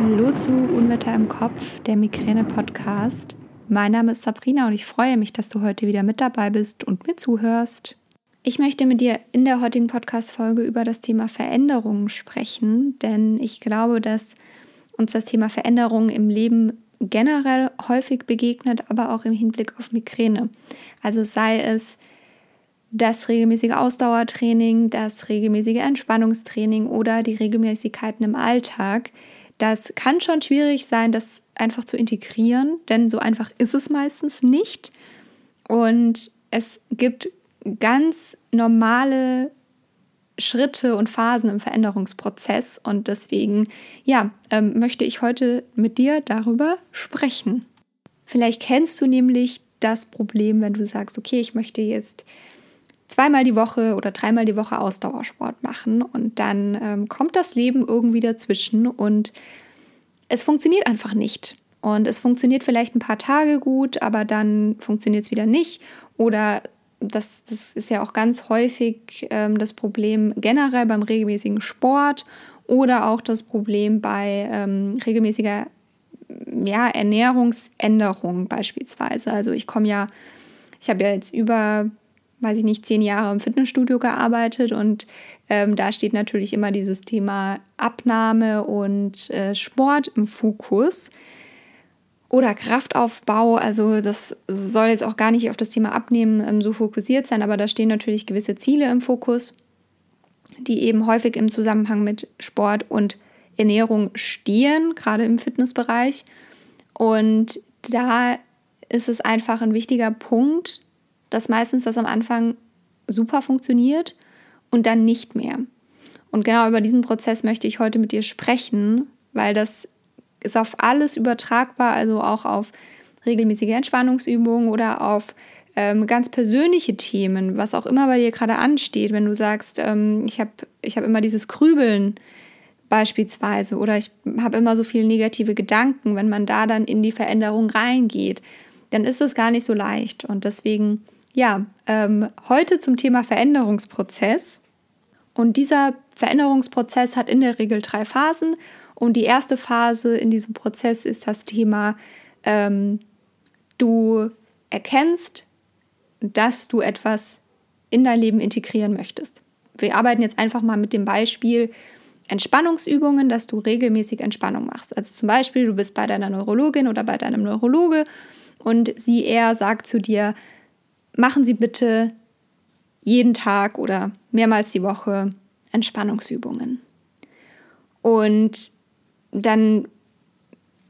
Hallo zu Unwetter im Kopf, der Migräne-Podcast. Mein Name ist Sabrina und ich freue mich, dass du heute wieder mit dabei bist und mir zuhörst. Ich möchte mit dir in der heutigen Podcast-Folge über das Thema Veränderungen sprechen, denn ich glaube, dass uns das Thema Veränderungen im Leben generell häufig begegnet, aber auch im Hinblick auf Migräne. Also sei es das regelmäßige Ausdauertraining, das regelmäßige Entspannungstraining oder die Regelmäßigkeiten im Alltag. Das kann schon schwierig sein, das einfach zu integrieren, denn so einfach ist es meistens nicht. Und es gibt ganz normale Schritte und Phasen im Veränderungsprozess und deswegen, ja, ähm, möchte ich heute mit dir darüber sprechen. Vielleicht kennst du nämlich das Problem, wenn du sagst, okay, ich möchte jetzt zweimal die Woche oder dreimal die Woche Ausdauersport machen und dann ähm, kommt das Leben irgendwie dazwischen und es funktioniert einfach nicht. Und es funktioniert vielleicht ein paar Tage gut, aber dann funktioniert es wieder nicht. Oder das, das ist ja auch ganz häufig ähm, das Problem generell beim regelmäßigen Sport oder auch das Problem bei ähm, regelmäßiger ja, Ernährungsänderung beispielsweise. Also ich komme ja, ich habe ja jetzt über weiß ich nicht, zehn Jahre im Fitnessstudio gearbeitet und ähm, da steht natürlich immer dieses Thema Abnahme und äh, Sport im Fokus oder Kraftaufbau. Also das soll jetzt auch gar nicht auf das Thema Abnehmen ähm, so fokussiert sein, aber da stehen natürlich gewisse Ziele im Fokus, die eben häufig im Zusammenhang mit Sport und Ernährung stehen, gerade im Fitnessbereich. Und da ist es einfach ein wichtiger Punkt, dass meistens das am Anfang super funktioniert und dann nicht mehr. Und genau über diesen Prozess möchte ich heute mit dir sprechen, weil das ist auf alles übertragbar, also auch auf regelmäßige Entspannungsübungen oder auf ähm, ganz persönliche Themen, was auch immer bei dir gerade ansteht. Wenn du sagst, ähm, ich habe ich hab immer dieses Grübeln beispielsweise oder ich habe immer so viele negative Gedanken, wenn man da dann in die Veränderung reingeht, dann ist es gar nicht so leicht. Und deswegen ja, ähm, heute zum Thema Veränderungsprozess. Und dieser Veränderungsprozess hat in der Regel drei Phasen. Und die erste Phase in diesem Prozess ist das Thema, ähm, du erkennst, dass du etwas in dein Leben integrieren möchtest. Wir arbeiten jetzt einfach mal mit dem Beispiel Entspannungsübungen, dass du regelmäßig Entspannung machst. Also zum Beispiel, du bist bei deiner Neurologin oder bei deinem Neurologe und sie eher sagt zu dir, machen Sie bitte jeden Tag oder mehrmals die Woche Entspannungsübungen. Und dann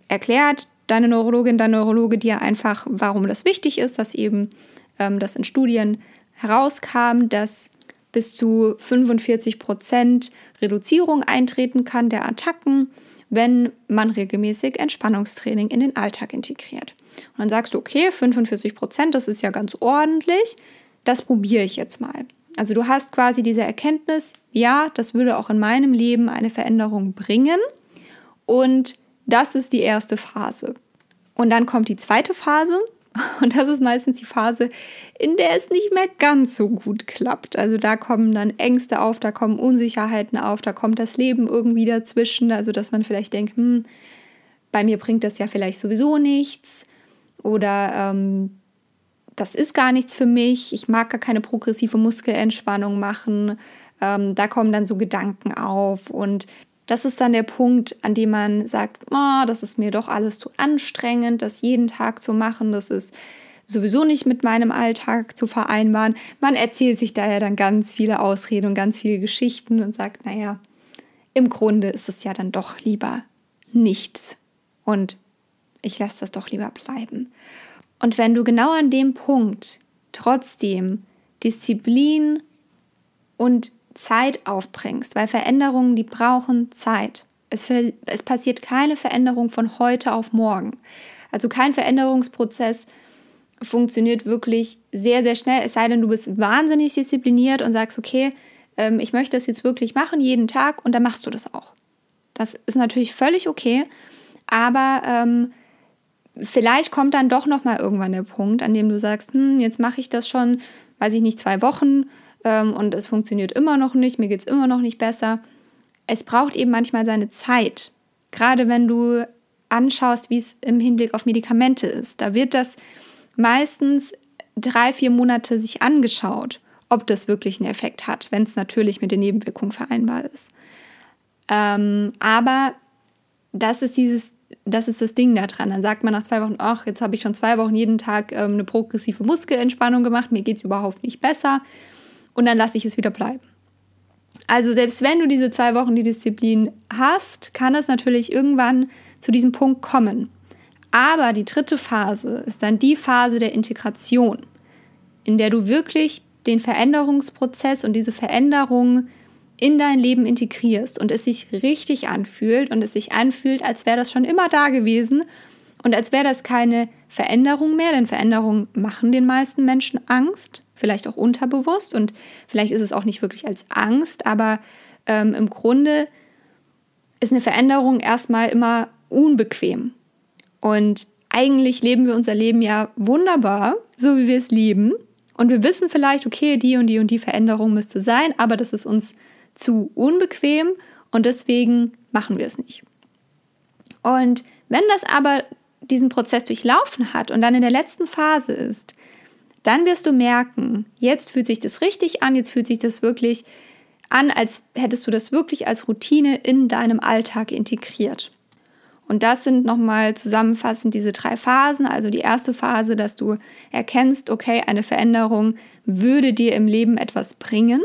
erklärt deine Neurologin, dein Neurologe dir einfach, warum das wichtig ist, dass eben ähm, das in Studien herauskam, dass bis zu 45 Prozent Reduzierung eintreten kann der Attacken, wenn man regelmäßig Entspannungstraining in den Alltag integriert. Und dann sagst du, okay, 45 Prozent, das ist ja ganz ordentlich, das probiere ich jetzt mal. Also du hast quasi diese Erkenntnis, ja, das würde auch in meinem Leben eine Veränderung bringen. Und das ist die erste Phase. Und dann kommt die zweite Phase. Und das ist meistens die Phase, in der es nicht mehr ganz so gut klappt. Also da kommen dann Ängste auf, da kommen Unsicherheiten auf, da kommt das Leben irgendwie dazwischen. Also dass man vielleicht denkt, hm, bei mir bringt das ja vielleicht sowieso nichts oder ähm, das ist gar nichts für mich, ich mag gar keine progressive Muskelentspannung machen. Ähm, da kommen dann so Gedanken auf und das ist dann der Punkt, an dem man sagt, oh, das ist mir doch alles zu anstrengend, das jeden Tag zu machen, das ist sowieso nicht mit meinem Alltag zu vereinbaren. Man erzählt sich daher dann ganz viele Ausreden und ganz viele Geschichten und sagt, naja, im Grunde ist es ja dann doch lieber nichts. Und ich lasse das doch lieber bleiben. Und wenn du genau an dem Punkt trotzdem Disziplin und Zeit aufbringst, weil Veränderungen, die brauchen Zeit. Es, es passiert keine Veränderung von heute auf morgen. Also kein Veränderungsprozess funktioniert wirklich sehr, sehr schnell, es sei denn, du bist wahnsinnig diszipliniert und sagst, okay, ähm, ich möchte das jetzt wirklich machen, jeden Tag, und dann machst du das auch. Das ist natürlich völlig okay, aber ähm, vielleicht kommt dann doch noch mal irgendwann der Punkt, an dem du sagst, hm, jetzt mache ich das schon, weiß ich nicht, zwei Wochen ähm, und es funktioniert immer noch nicht, mir geht es immer noch nicht besser. Es braucht eben manchmal seine Zeit, gerade wenn du anschaust, wie es im Hinblick auf Medikamente ist. Da wird das meistens drei, vier Monate sich angeschaut, ob das wirklich einen Effekt hat, wenn es natürlich mit den Nebenwirkungen vereinbar ist. Ähm, aber das ist dieses, das ist das Ding da dran. Dann sagt man nach zwei Wochen, ach, jetzt habe ich schon zwei Wochen jeden Tag ähm, eine progressive Muskelentspannung gemacht, mir geht es überhaupt nicht besser und dann lasse ich es wieder bleiben. Also selbst wenn du diese zwei Wochen die Disziplin hast, kann es natürlich irgendwann zu diesem Punkt kommen. Aber die dritte Phase ist dann die Phase der Integration, in der du wirklich den Veränderungsprozess und diese Veränderung in dein Leben integrierst und es sich richtig anfühlt und es sich anfühlt, als wäre das schon immer da gewesen und als wäre das keine Veränderung mehr, denn Veränderungen machen den meisten Menschen Angst, vielleicht auch unterbewusst und vielleicht ist es auch nicht wirklich als Angst, aber ähm, im Grunde ist eine Veränderung erstmal immer unbequem. Und eigentlich leben wir unser Leben ja wunderbar, so wie wir es lieben. Und wir wissen vielleicht, okay, die und die und die Veränderung müsste sein, aber das ist uns zu unbequem und deswegen machen wir es nicht. Und wenn das aber diesen Prozess durchlaufen hat und dann in der letzten Phase ist, dann wirst du merken, jetzt fühlt sich das richtig an, jetzt fühlt sich das wirklich an, als hättest du das wirklich als Routine in deinem Alltag integriert. Und das sind nochmal zusammenfassend diese drei Phasen. Also die erste Phase, dass du erkennst, okay, eine Veränderung würde dir im Leben etwas bringen.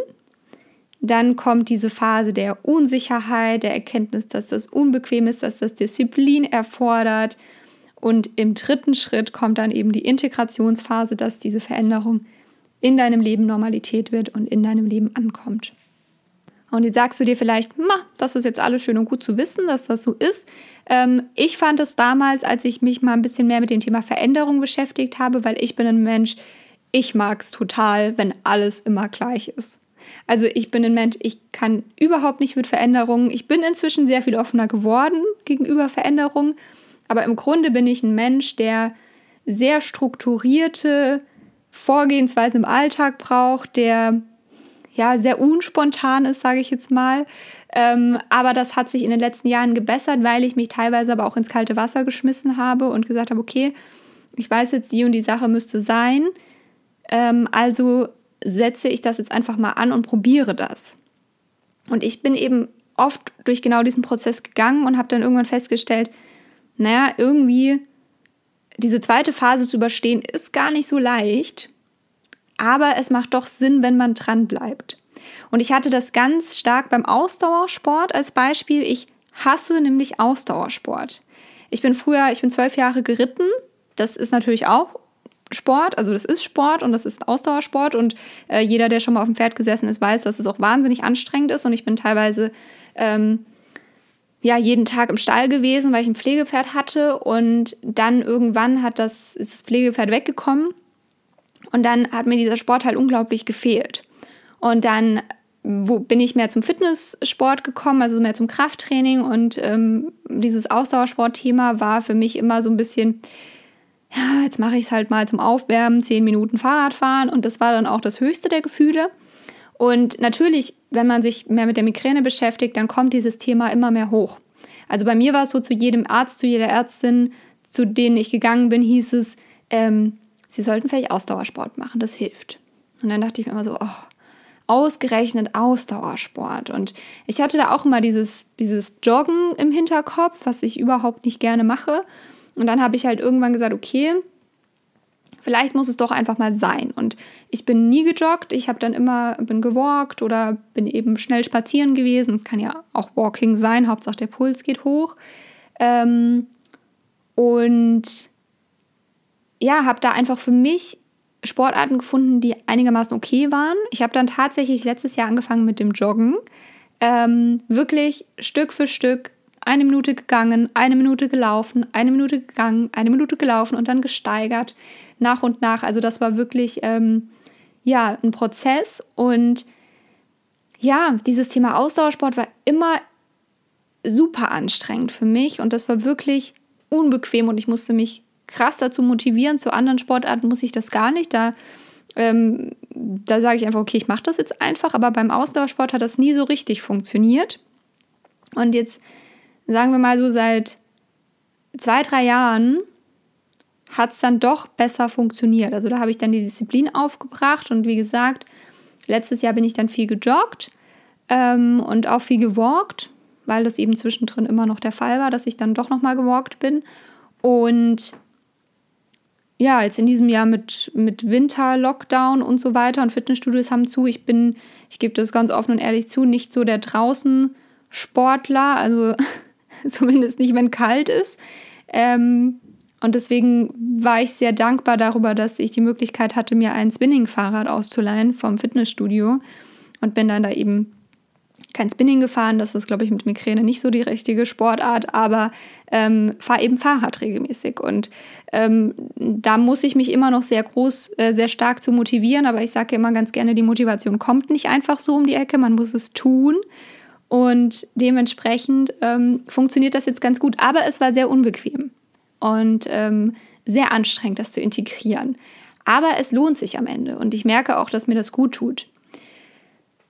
Dann kommt diese Phase der Unsicherheit, der Erkenntnis, dass das unbequem ist, dass das Disziplin erfordert. Und im dritten Schritt kommt dann eben die Integrationsphase, dass diese Veränderung in deinem Leben Normalität wird und in deinem Leben ankommt. Und jetzt sagst du dir vielleicht, ma, das ist jetzt alles schön und gut zu wissen, dass das so ist. Ähm, ich fand es damals, als ich mich mal ein bisschen mehr mit dem Thema Veränderung beschäftigt habe, weil ich bin ein Mensch, ich mag es total, wenn alles immer gleich ist. Also ich bin ein Mensch, ich kann überhaupt nicht mit Veränderungen. Ich bin inzwischen sehr viel offener geworden gegenüber Veränderungen. Aber im Grunde bin ich ein Mensch, der sehr strukturierte Vorgehensweisen im Alltag braucht, der ja sehr unspontan ist, sage ich jetzt mal. Ähm, aber das hat sich in den letzten Jahren gebessert, weil ich mich teilweise aber auch ins kalte Wasser geschmissen habe und gesagt habe, okay, ich weiß jetzt, die und die Sache müsste sein. Ähm, also setze ich das jetzt einfach mal an und probiere das. Und ich bin eben oft durch genau diesen Prozess gegangen und habe dann irgendwann festgestellt, naja, irgendwie diese zweite Phase zu überstehen ist gar nicht so leicht, aber es macht doch Sinn, wenn man dran bleibt. Und ich hatte das ganz stark beim Ausdauersport als Beispiel. Ich hasse nämlich Ausdauersport. Ich bin früher, ich bin zwölf Jahre geritten. Das ist natürlich auch Sport, also das ist Sport und das ist Ausdauersport und äh, jeder, der schon mal auf dem Pferd gesessen ist, weiß, dass es auch wahnsinnig anstrengend ist und ich bin teilweise ähm, ja jeden Tag im Stall gewesen, weil ich ein Pflegepferd hatte und dann irgendwann hat das ist das Pflegepferd weggekommen und dann hat mir dieser Sport halt unglaublich gefehlt. Und dann wo bin ich mehr zum Fitnesssport gekommen, also mehr zum Krafttraining und ähm, dieses Ausdauersportthema war für mich immer so ein bisschen ja, jetzt mache ich es halt mal zum Aufwärmen, zehn Minuten Fahrradfahren und das war dann auch das höchste der Gefühle. Und natürlich, wenn man sich mehr mit der Migräne beschäftigt, dann kommt dieses Thema immer mehr hoch. Also bei mir war es so, zu jedem Arzt, zu jeder Ärztin, zu denen ich gegangen bin, hieß es, ähm, sie sollten vielleicht Ausdauersport machen, das hilft. Und dann dachte ich mir immer so, oh, ausgerechnet Ausdauersport. Und ich hatte da auch immer dieses, dieses Joggen im Hinterkopf, was ich überhaupt nicht gerne mache. Und dann habe ich halt irgendwann gesagt, okay, vielleicht muss es doch einfach mal sein. Und ich bin nie gejoggt, ich habe dann immer, bin gewalkt oder bin eben schnell spazieren gewesen. Es kann ja auch Walking sein, Hauptsache der Puls geht hoch. Ähm, und ja, habe da einfach für mich Sportarten gefunden, die einigermaßen okay waren. Ich habe dann tatsächlich letztes Jahr angefangen mit dem Joggen. Ähm, wirklich Stück für Stück eine Minute gegangen, eine Minute gelaufen, eine Minute gegangen, eine Minute gelaufen und dann gesteigert nach und nach. Also das war wirklich ähm, ja ein Prozess und ja, dieses Thema Ausdauersport war immer super anstrengend für mich und das war wirklich unbequem und ich musste mich krass dazu motivieren. Zu anderen Sportarten muss ich das gar nicht. Da, ähm, da sage ich einfach, okay, ich mache das jetzt einfach. Aber beim Ausdauersport hat das nie so richtig funktioniert. Und jetzt sagen wir mal so seit zwei, drei Jahren hat es dann doch besser funktioniert. Also da habe ich dann die Disziplin aufgebracht und wie gesagt, letztes Jahr bin ich dann viel gejoggt ähm, und auch viel gewalkt, weil das eben zwischendrin immer noch der Fall war, dass ich dann doch nochmal gewalkt bin. Und ja, jetzt in diesem Jahr mit, mit Winter-Lockdown und so weiter und Fitnessstudios haben zu. Ich bin, ich gebe das ganz offen und ehrlich zu, nicht so der Draußen-Sportler, also zumindest nicht, wenn kalt ist. Ähm, und deswegen war ich sehr dankbar darüber, dass ich die Möglichkeit hatte, mir ein Spinning-Fahrrad auszuleihen vom Fitnessstudio und bin dann da eben kein Spinning gefahren. Das ist, glaube ich, mit Migräne nicht so die richtige Sportart, aber ähm, fahre eben Fahrrad regelmäßig. Und ähm, da muss ich mich immer noch sehr groß, äh, sehr stark zu motivieren. Aber ich sage immer ganz gerne, die Motivation kommt nicht einfach so um die Ecke, man muss es tun. Und dementsprechend ähm, funktioniert das jetzt ganz gut. Aber es war sehr unbequem und ähm, sehr anstrengend, das zu integrieren. Aber es lohnt sich am Ende und ich merke auch, dass mir das gut tut.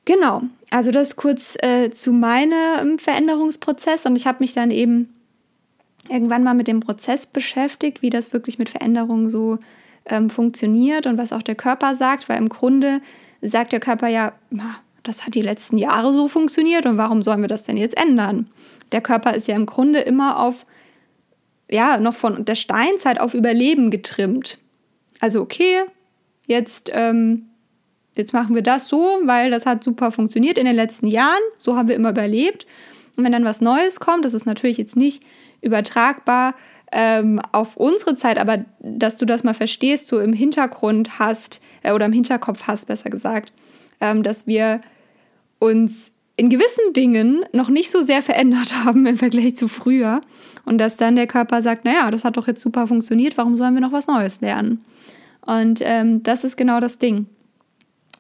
Genau, also das kurz äh, zu meinem Veränderungsprozess und ich habe mich dann eben irgendwann mal mit dem Prozess beschäftigt, wie das wirklich mit Veränderungen so ähm, funktioniert und was auch der Körper sagt, weil im Grunde sagt der Körper ja, das hat die letzten Jahre so funktioniert und warum sollen wir das denn jetzt ändern? Der Körper ist ja im Grunde immer auf, ja, noch von der Steinzeit auf Überleben getrimmt. Also okay, jetzt ähm, jetzt machen wir das so, weil das hat super funktioniert in den letzten Jahren. So haben wir immer überlebt. Und wenn dann was Neues kommt, das ist natürlich jetzt nicht übertragbar ähm, auf unsere Zeit, aber dass du das mal verstehst, so im Hintergrund hast äh, oder im Hinterkopf hast, besser gesagt, ähm, dass wir uns in gewissen Dingen noch nicht so sehr verändert haben im Vergleich zu früher und dass dann der Körper sagt, naja, das hat doch jetzt super funktioniert, warum sollen wir noch was Neues lernen? Und ähm, das ist genau das Ding.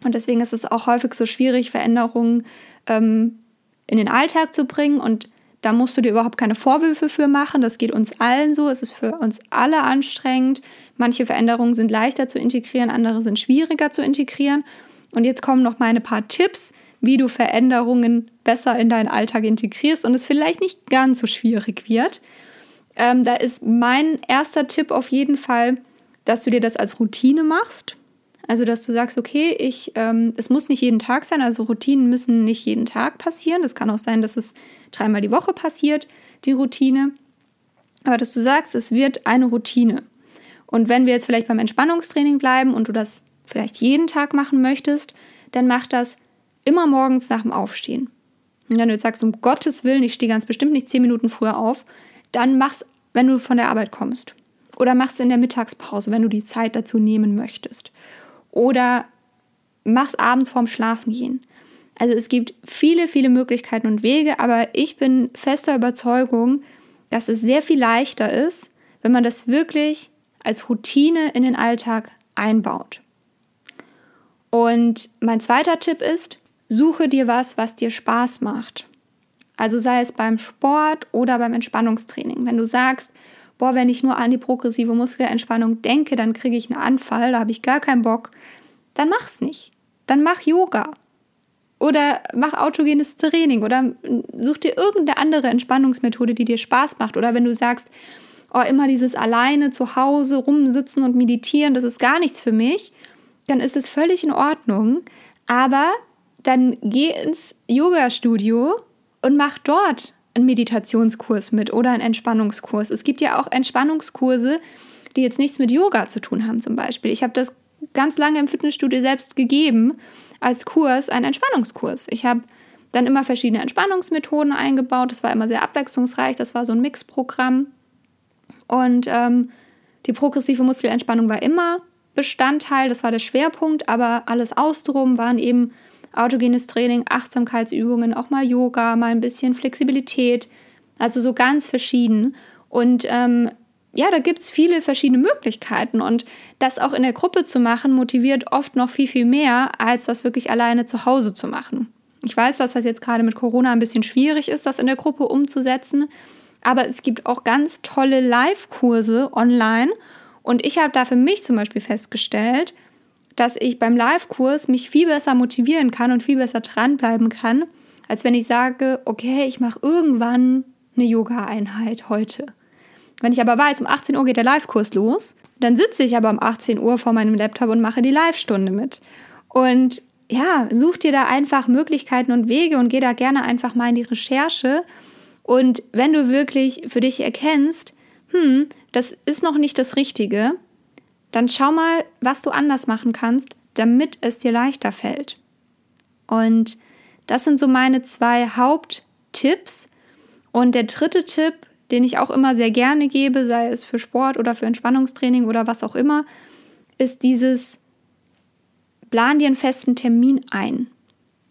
Und deswegen ist es auch häufig so schwierig, Veränderungen ähm, in den Alltag zu bringen. Und da musst du dir überhaupt keine Vorwürfe für machen. Das geht uns allen so. Es ist für uns alle anstrengend. Manche Veränderungen sind leichter zu integrieren, andere sind schwieriger zu integrieren. Und jetzt kommen noch meine paar Tipps, wie du Veränderungen besser in deinen Alltag integrierst und es vielleicht nicht ganz so schwierig wird. Ähm, da ist mein erster Tipp auf jeden Fall, dass du dir das als Routine machst. Also, dass du sagst, okay, ich, ähm, es muss nicht jeden Tag sein, also Routinen müssen nicht jeden Tag passieren. Es kann auch sein, dass es dreimal die Woche passiert, die Routine. Aber dass du sagst, es wird eine Routine. Und wenn wir jetzt vielleicht beim Entspannungstraining bleiben und du das vielleicht jeden Tag machen möchtest, dann mach das immer morgens nach dem Aufstehen. Und wenn du jetzt sagst, um Gottes Willen, ich stehe ganz bestimmt nicht zehn Minuten früher auf, dann mach's, wenn du von der Arbeit kommst. Oder mach's in der Mittagspause, wenn du die Zeit dazu nehmen möchtest oder mach's abends vorm Schlafengehen. Also es gibt viele, viele Möglichkeiten und Wege, aber ich bin fester Überzeugung, dass es sehr viel leichter ist, wenn man das wirklich als Routine in den Alltag einbaut. Und mein zweiter Tipp ist, suche dir was, was dir Spaß macht. Also sei es beim Sport oder beim Entspannungstraining. Wenn du sagst, boah, wenn ich nur an die progressive Muskelentspannung denke, dann kriege ich einen Anfall, da habe ich gar keinen Bock, dann mach's nicht. Dann mach Yoga. Oder mach autogenes Training oder such dir irgendeine andere Entspannungsmethode, die dir Spaß macht. Oder wenn du sagst, oh, immer dieses alleine zu Hause rumsitzen und meditieren, das ist gar nichts für mich, dann ist es völlig in Ordnung. Aber dann geh ins Yoga-Studio und mach dort einen Meditationskurs mit oder einen Entspannungskurs. Es gibt ja auch Entspannungskurse, die jetzt nichts mit Yoga zu tun haben, zum Beispiel. Ich habe das ganz lange im Fitnessstudio selbst gegeben als Kurs, einen Entspannungskurs. Ich habe dann immer verschiedene Entspannungsmethoden eingebaut. Das war immer sehr abwechslungsreich. Das war so ein Mixprogramm. Und ähm, die progressive Muskelentspannung war immer Bestandteil, das war der Schwerpunkt, aber alles ausdrum waren eben autogenes Training, Achtsamkeitsübungen, auch mal Yoga, mal ein bisschen Flexibilität, also so ganz verschieden. Und ähm, ja, da gibt es viele verschiedene Möglichkeiten und das auch in der Gruppe zu machen, motiviert oft noch viel, viel mehr, als das wirklich alleine zu Hause zu machen. Ich weiß, dass das jetzt gerade mit Corona ein bisschen schwierig ist, das in der Gruppe umzusetzen, aber es gibt auch ganz tolle Live-Kurse online und ich habe da für mich zum Beispiel festgestellt, dass ich beim Live-Kurs mich viel besser motivieren kann und viel besser dranbleiben kann, als wenn ich sage, okay, ich mache irgendwann eine Yoga-Einheit heute. Wenn ich aber weiß, um 18 Uhr geht der Live-Kurs los, dann sitze ich aber um 18 Uhr vor meinem Laptop und mache die Live-Stunde mit. Und ja, such dir da einfach Möglichkeiten und Wege und geh da gerne einfach mal in die Recherche. Und wenn du wirklich für dich erkennst, hm, das ist noch nicht das Richtige, dann schau mal, was du anders machen kannst, damit es dir leichter fällt. Und das sind so meine zwei Haupttipps. Und der dritte Tipp, den ich auch immer sehr gerne gebe, sei es für Sport oder für Entspannungstraining oder was auch immer, ist dieses plan dir einen festen Termin ein.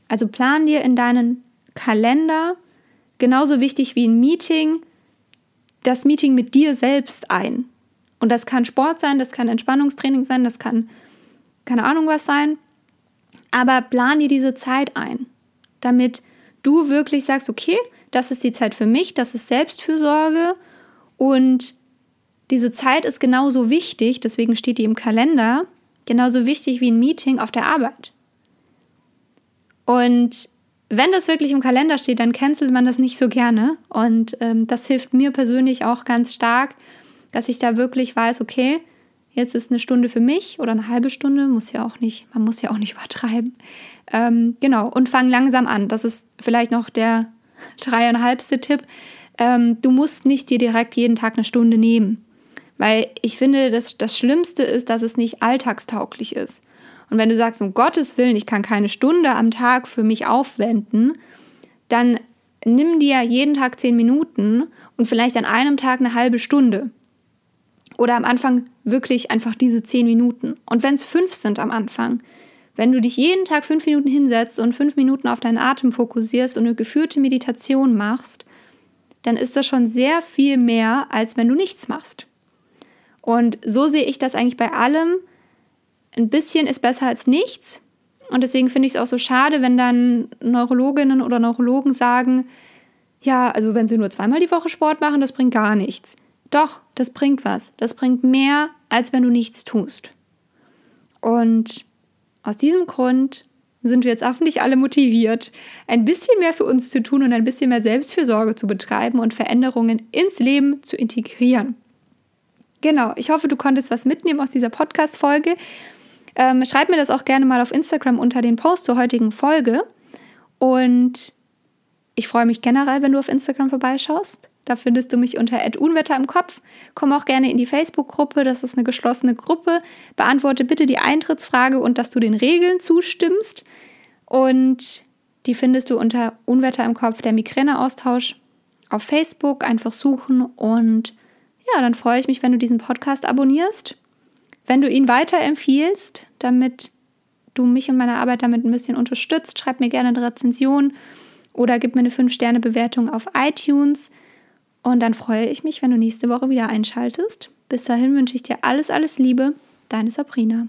Also plan dir in deinen Kalender, genauso wichtig wie ein Meeting, das Meeting mit dir selbst ein. Und das kann Sport sein, das kann Entspannungstraining sein, das kann keine Ahnung was sein. Aber plan dir diese Zeit ein, damit du wirklich sagst, okay, das ist die Zeit für mich, das ist Selbstfürsorge und diese Zeit ist genauso wichtig, deswegen steht die im Kalender, genauso wichtig wie ein Meeting auf der Arbeit. Und wenn das wirklich im Kalender steht, dann cancelt man das nicht so gerne. Und ähm, das hilft mir persönlich auch ganz stark, dass ich da wirklich weiß, okay, jetzt ist eine Stunde für mich oder eine halbe Stunde, muss ja auch nicht, man muss ja auch nicht übertreiben. Ähm, genau, und fang langsam an. Das ist vielleicht noch der dreieinhalbste Tipp. Ähm, du musst nicht dir direkt jeden Tag eine Stunde nehmen. Weil ich finde, das, das Schlimmste ist, dass es nicht alltagstauglich ist. Und wenn du sagst, um Gottes Willen, ich kann keine Stunde am Tag für mich aufwenden, dann nimm dir jeden Tag zehn Minuten und vielleicht an einem Tag eine halbe Stunde. Oder am Anfang wirklich einfach diese zehn Minuten. Und wenn es fünf sind am Anfang, wenn du dich jeden Tag fünf Minuten hinsetzt und fünf Minuten auf deinen Atem fokussierst und eine geführte Meditation machst, dann ist das schon sehr viel mehr, als wenn du nichts machst. Und so sehe ich das eigentlich bei allem. Ein bisschen ist besser als nichts. Und deswegen finde ich es auch so schade, wenn dann Neurologinnen oder Neurologen sagen, ja, also wenn sie nur zweimal die Woche Sport machen, das bringt gar nichts. Doch, das bringt was. Das bringt mehr, als wenn du nichts tust. Und aus diesem Grund sind wir jetzt hoffentlich alle motiviert, ein bisschen mehr für uns zu tun und ein bisschen mehr Selbstfürsorge zu betreiben und Veränderungen ins Leben zu integrieren. Genau, ich hoffe, du konntest was mitnehmen aus dieser Podcast-Folge. Ähm, schreib mir das auch gerne mal auf Instagram unter den Post zur heutigen Folge. Und ich freue mich generell, wenn du auf Instagram vorbeischaust. Da findest du mich unter Unwetter im Kopf. Komm auch gerne in die Facebook-Gruppe, das ist eine geschlossene Gruppe. Beantworte bitte die Eintrittsfrage und dass du den Regeln zustimmst. Und die findest du unter Unwetter im Kopf, der Migräneaustausch auf Facebook. Einfach suchen und ja, dann freue ich mich, wenn du diesen Podcast abonnierst, wenn du ihn weiterempfiehlst, damit du mich und meine Arbeit damit ein bisschen unterstützt. Schreib mir gerne eine Rezension oder gib mir eine 5-Sterne-Bewertung auf iTunes. Und dann freue ich mich, wenn du nächste Woche wieder einschaltest. Bis dahin wünsche ich dir alles, alles Liebe, deine Sabrina.